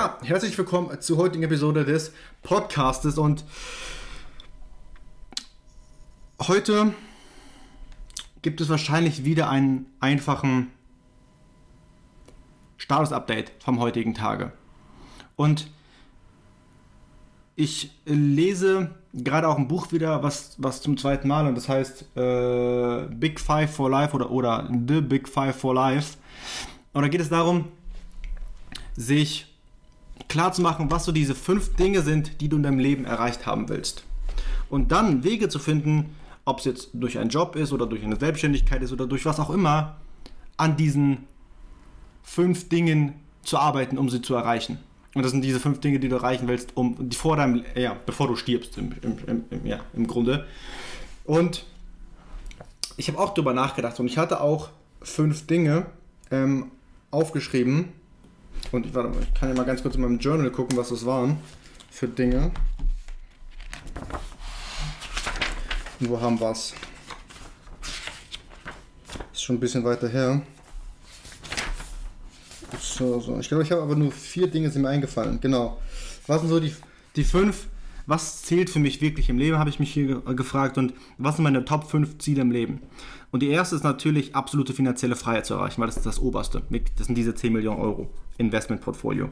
Ja, herzlich willkommen zur heutigen Episode des Podcastes und heute gibt es wahrscheinlich wieder einen einfachen Status-Update vom heutigen Tage. Und ich lese gerade auch ein Buch wieder, was, was zum zweiten Mal, und das heißt äh, Big Five for Life oder, oder The Big Five for Life. Und da geht es darum, sich klar zu machen, was so diese fünf Dinge sind, die du in deinem Leben erreicht haben willst. Und dann Wege zu finden, ob es jetzt durch einen Job ist oder durch eine Selbstständigkeit ist oder durch was auch immer, an diesen fünf Dingen zu arbeiten, um sie zu erreichen. Und das sind diese fünf Dinge, die du erreichen willst, um die vor deinem, ja, bevor du stirbst, im, im, im, ja, im Grunde. Und ich habe auch darüber nachgedacht und ich hatte auch fünf Dinge ähm, aufgeschrieben, und ich, warte, ich kann ja mal ganz kurz in meinem Journal gucken, was das waren für Dinge. Und wo haben wir es? Ist schon ein bisschen weiter her. So, so. Ich glaube, ich habe aber nur vier Dinge sind mir eingefallen. Genau. Was sind so die, die fünf? Was zählt für mich wirklich im Leben, habe ich mich hier gefragt. Und was sind meine Top 5 Ziele im Leben? Und die erste ist natürlich, absolute finanzielle Freiheit zu erreichen, weil das ist das Oberste. Das sind diese 10 Millionen Euro Investmentportfolio.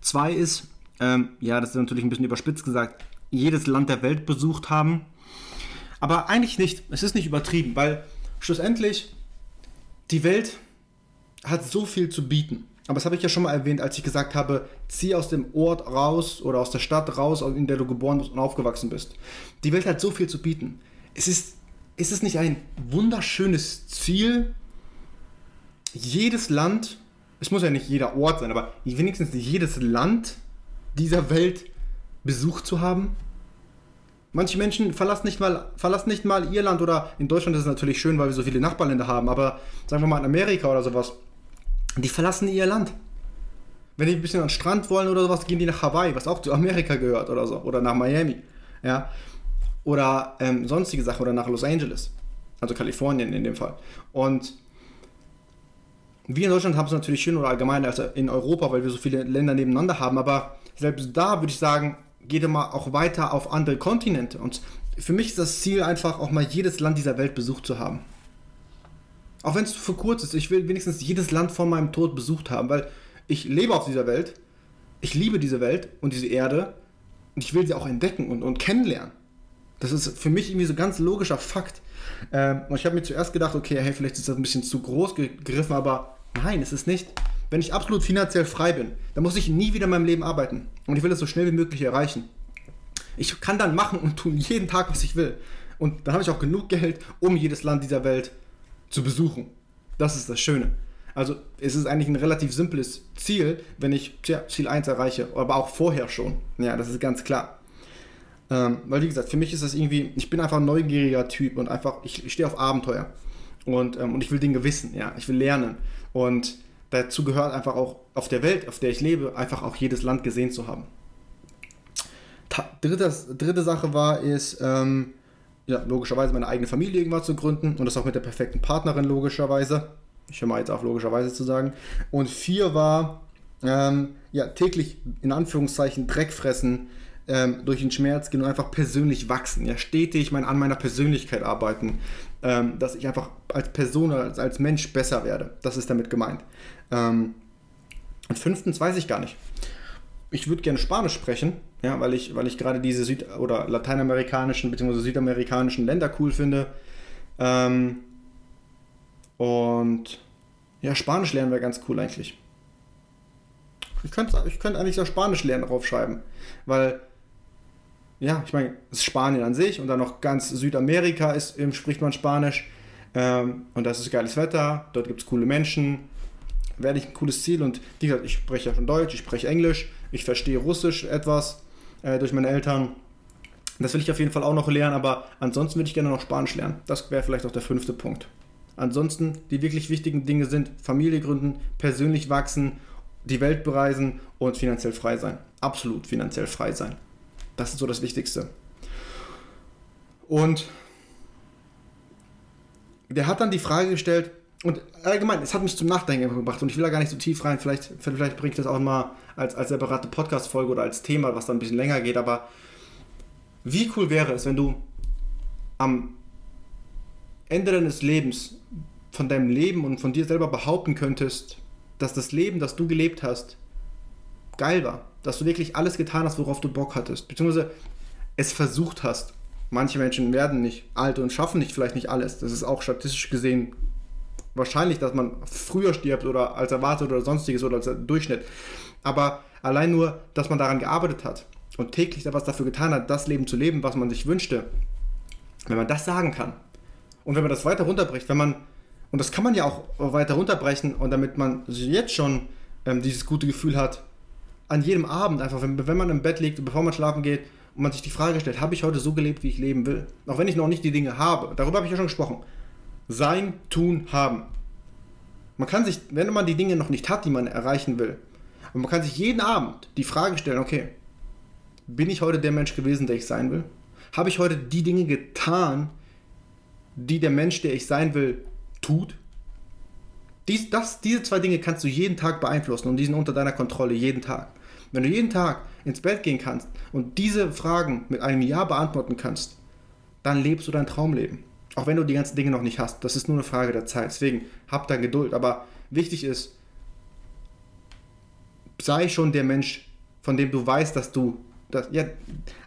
Zwei ist, ähm, ja, das ist natürlich ein bisschen überspitzt gesagt, jedes Land der Welt besucht haben. Aber eigentlich nicht. Es ist nicht übertrieben, weil schlussendlich die Welt hat so viel zu bieten. Aber das habe ich ja schon mal erwähnt, als ich gesagt habe, zieh aus dem Ort raus oder aus der Stadt raus, in der du geboren bist und aufgewachsen bist. Die Welt hat so viel zu bieten. Es ist ist es nicht ein wunderschönes Ziel, jedes Land, es muss ja nicht jeder Ort sein, aber wenigstens jedes Land dieser Welt besucht zu haben? Manche Menschen verlassen nicht, mal, verlassen nicht mal ihr Land oder in Deutschland ist es natürlich schön, weil wir so viele Nachbarländer haben, aber sagen wir mal in Amerika oder sowas, die verlassen ihr Land. Wenn die ein bisschen an den Strand wollen oder sowas, gehen die nach Hawaii, was auch zu Amerika gehört oder so, oder nach Miami. Ja, oder ähm, sonstige Sachen oder nach Los Angeles, also Kalifornien in dem Fall. Und wir in Deutschland haben es natürlich schön oder allgemein als in Europa, weil wir so viele Länder nebeneinander haben, aber selbst da würde ich sagen, geht mal auch weiter auf andere Kontinente. Und für mich ist das Ziel einfach auch mal jedes Land dieser Welt besucht zu haben. Auch wenn es für kurz ist, ich will wenigstens jedes Land vor meinem Tod besucht haben, weil ich lebe auf dieser Welt, ich liebe diese Welt und diese Erde und ich will sie auch entdecken und, und kennenlernen. Das ist für mich irgendwie so ganz logischer Fakt. Ähm, und ich habe mir zuerst gedacht, okay, hey, vielleicht ist das ein bisschen zu groß gegriffen, aber nein, es ist nicht. Wenn ich absolut finanziell frei bin, dann muss ich nie wieder in meinem Leben arbeiten. Und ich will das so schnell wie möglich erreichen. Ich kann dann machen und tun jeden Tag, was ich will. Und dann habe ich auch genug Geld, um jedes Land dieser Welt zu besuchen. Das ist das Schöne. Also es ist eigentlich ein relativ simples Ziel, wenn ich tja, Ziel 1 erreiche, aber auch vorher schon. Ja, das ist ganz klar. Ähm, weil, wie gesagt, für mich ist das irgendwie, ich bin einfach ein neugieriger Typ und einfach, ich, ich stehe auf Abenteuer. Und, ähm, und ich will Dinge wissen, ja, ich will lernen. Und dazu gehört einfach auch auf der Welt, auf der ich lebe, einfach auch jedes Land gesehen zu haben. dritte, dritte Sache war, ist, ähm, ja, logischerweise meine eigene Familie irgendwann zu gründen und das auch mit der perfekten Partnerin, logischerweise. Ich höre mal jetzt auf, logischerweise zu sagen. Und vier war, ähm, ja, täglich in Anführungszeichen Dreck fressen, ähm, durch den Schmerz gehen und einfach persönlich wachsen, ja, stetig mein, an meiner Persönlichkeit arbeiten, ähm, dass ich einfach als Person, als, als Mensch besser werde. Das ist damit gemeint. Ähm, und fünftens weiß ich gar nicht. Ich würde gerne Spanisch sprechen, ja, weil ich, weil ich gerade diese süd- oder lateinamerikanischen bzw. südamerikanischen Länder cool finde. Ähm, und ja, Spanisch lernen wäre ganz cool eigentlich. Ich könnte, ich könnte eigentlich so Spanisch lernen draufschreiben, weil ja, ich meine, es ist Spanien an sich und dann noch ganz Südamerika ist, spricht man Spanisch. Ähm, und das ist geiles Wetter, dort gibt es coole Menschen, werde ich ein cooles Ziel. Und wie gesagt, ich spreche ja schon Deutsch, ich spreche Englisch, ich verstehe Russisch etwas äh, durch meine Eltern. Das will ich auf jeden Fall auch noch lernen, aber ansonsten würde ich gerne noch Spanisch lernen. Das wäre vielleicht auch der fünfte Punkt. Ansonsten, die wirklich wichtigen Dinge sind Familie gründen, persönlich wachsen, die Welt bereisen und finanziell frei sein. Absolut finanziell frei sein. Das ist so das Wichtigste. Und der hat dann die Frage gestellt, und allgemein, es hat mich zum Nachdenken gebracht und ich will da gar nicht so tief rein. Vielleicht, vielleicht bringe ich das auch mal als, als separate Podcast-Folge oder als Thema, was dann ein bisschen länger geht. Aber wie cool wäre es, wenn du am Ende deines Lebens von deinem Leben und von dir selber behaupten könntest, dass das Leben, das du gelebt hast, geil war. Dass du wirklich alles getan hast, worauf du Bock hattest. Beziehungsweise es versucht hast. Manche Menschen werden nicht alt und schaffen nicht vielleicht nicht alles. Das ist auch statistisch gesehen wahrscheinlich, dass man früher stirbt oder als erwartet oder sonstiges oder als Durchschnitt. Aber allein nur, dass man daran gearbeitet hat und täglich etwas dafür getan hat, das Leben zu leben, was man sich wünschte, wenn man das sagen kann und wenn man das weiter runterbricht, wenn man, und das kann man ja auch weiter runterbrechen und damit man jetzt schon ähm, dieses gute Gefühl hat, an jedem Abend einfach, wenn, wenn man im Bett liegt, bevor man schlafen geht und man sich die Frage stellt, habe ich heute so gelebt, wie ich leben will? Auch wenn ich noch nicht die Dinge habe, darüber habe ich ja schon gesprochen. Sein, tun, haben. Man kann sich, wenn man die Dinge noch nicht hat, die man erreichen will, und man kann sich jeden Abend die Frage stellen, okay, bin ich heute der Mensch gewesen, der ich sein will? Habe ich heute die Dinge getan, die der Mensch, der ich sein will, tut? Dies, das, diese zwei Dinge kannst du jeden Tag beeinflussen und die sind unter deiner Kontrolle jeden Tag. Wenn du jeden Tag ins Bett gehen kannst und diese Fragen mit einem Ja beantworten kannst, dann lebst du dein Traumleben. Auch wenn du die ganzen Dinge noch nicht hast. Das ist nur eine Frage der Zeit. Deswegen hab da Geduld. Aber wichtig ist, sei schon der Mensch, von dem du weißt, dass du. Das, ja,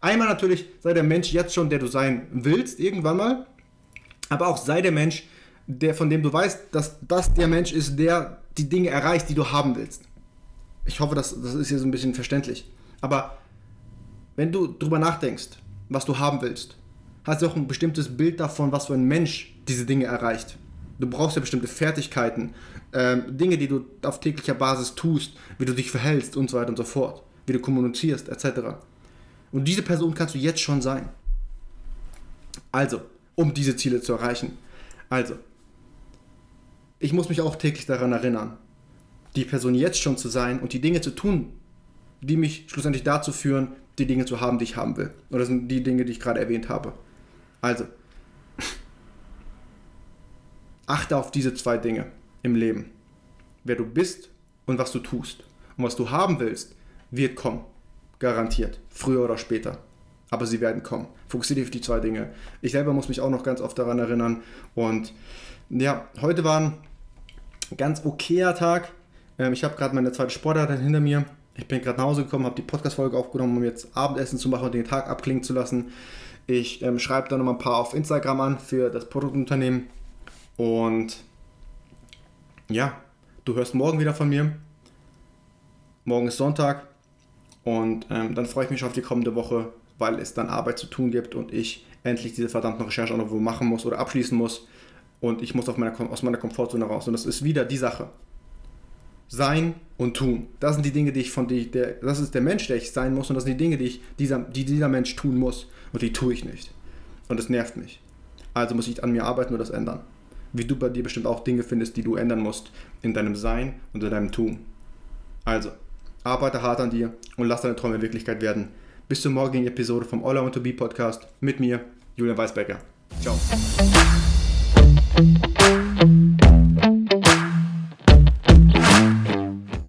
einmal natürlich sei der Mensch jetzt schon, der du sein willst, irgendwann mal. Aber auch sei der Mensch, der, von dem du weißt, dass das der Mensch ist, der die Dinge erreicht, die du haben willst. Ich hoffe, das, das ist hier so ein bisschen verständlich. Aber wenn du drüber nachdenkst, was du haben willst, hast du auch ein bestimmtes Bild davon, was für ein Mensch diese Dinge erreicht. Du brauchst ja bestimmte Fertigkeiten, ähm, Dinge, die du auf täglicher Basis tust, wie du dich verhältst und so weiter und so fort, wie du kommunizierst, etc. Und diese Person kannst du jetzt schon sein. Also, um diese Ziele zu erreichen. Also, ich muss mich auch täglich daran erinnern, die Person jetzt schon zu sein und die Dinge zu tun, die mich schlussendlich dazu führen, die Dinge zu haben, die ich haben will. Oder das sind die Dinge, die ich gerade erwähnt habe. Also, achte auf diese zwei Dinge im Leben. Wer du bist und was du tust. Und was du haben willst, wird kommen. Garantiert. Früher oder später. Aber sie werden kommen. Fokussiere dich auf die zwei Dinge. Ich selber muss mich auch noch ganz oft daran erinnern. Und ja, heute war ein ganz okayer Tag. Ähm, ich habe gerade meine zweite Sportart hinter mir. Ich bin gerade nach Hause gekommen, habe die Podcast-Folge aufgenommen, um jetzt Abendessen zu machen und den Tag abklingen zu lassen. Ich ähm, schreibe da nochmal ein paar auf Instagram an für das Produktunternehmen. Und ja, du hörst morgen wieder von mir. Morgen ist Sonntag. Und ähm, dann freue ich mich schon auf die kommende Woche, weil es dann Arbeit zu tun gibt und ich endlich diese verdammte Recherche auch noch machen muss oder abschließen muss. Und ich muss auf meiner, aus meiner Komfortzone raus. Und das ist wieder die Sache. Sein und tun. Das sind die Dinge, die ich von die, der, das ist der Mensch, der ich sein muss und das sind die Dinge, die, ich, dieser, die dieser Mensch tun muss. Und die tue ich nicht. Und das nervt mich. Also muss ich an mir arbeiten und das ändern. Wie du bei dir bestimmt auch Dinge findest, die du ändern musst in deinem Sein und in deinem Tun. Also, arbeite hart an dir und lass deine Träume Wirklichkeit werden. Bis zur morgigen Episode vom All I Want to Be Podcast mit mir, Julian Weisbecker. Ciao.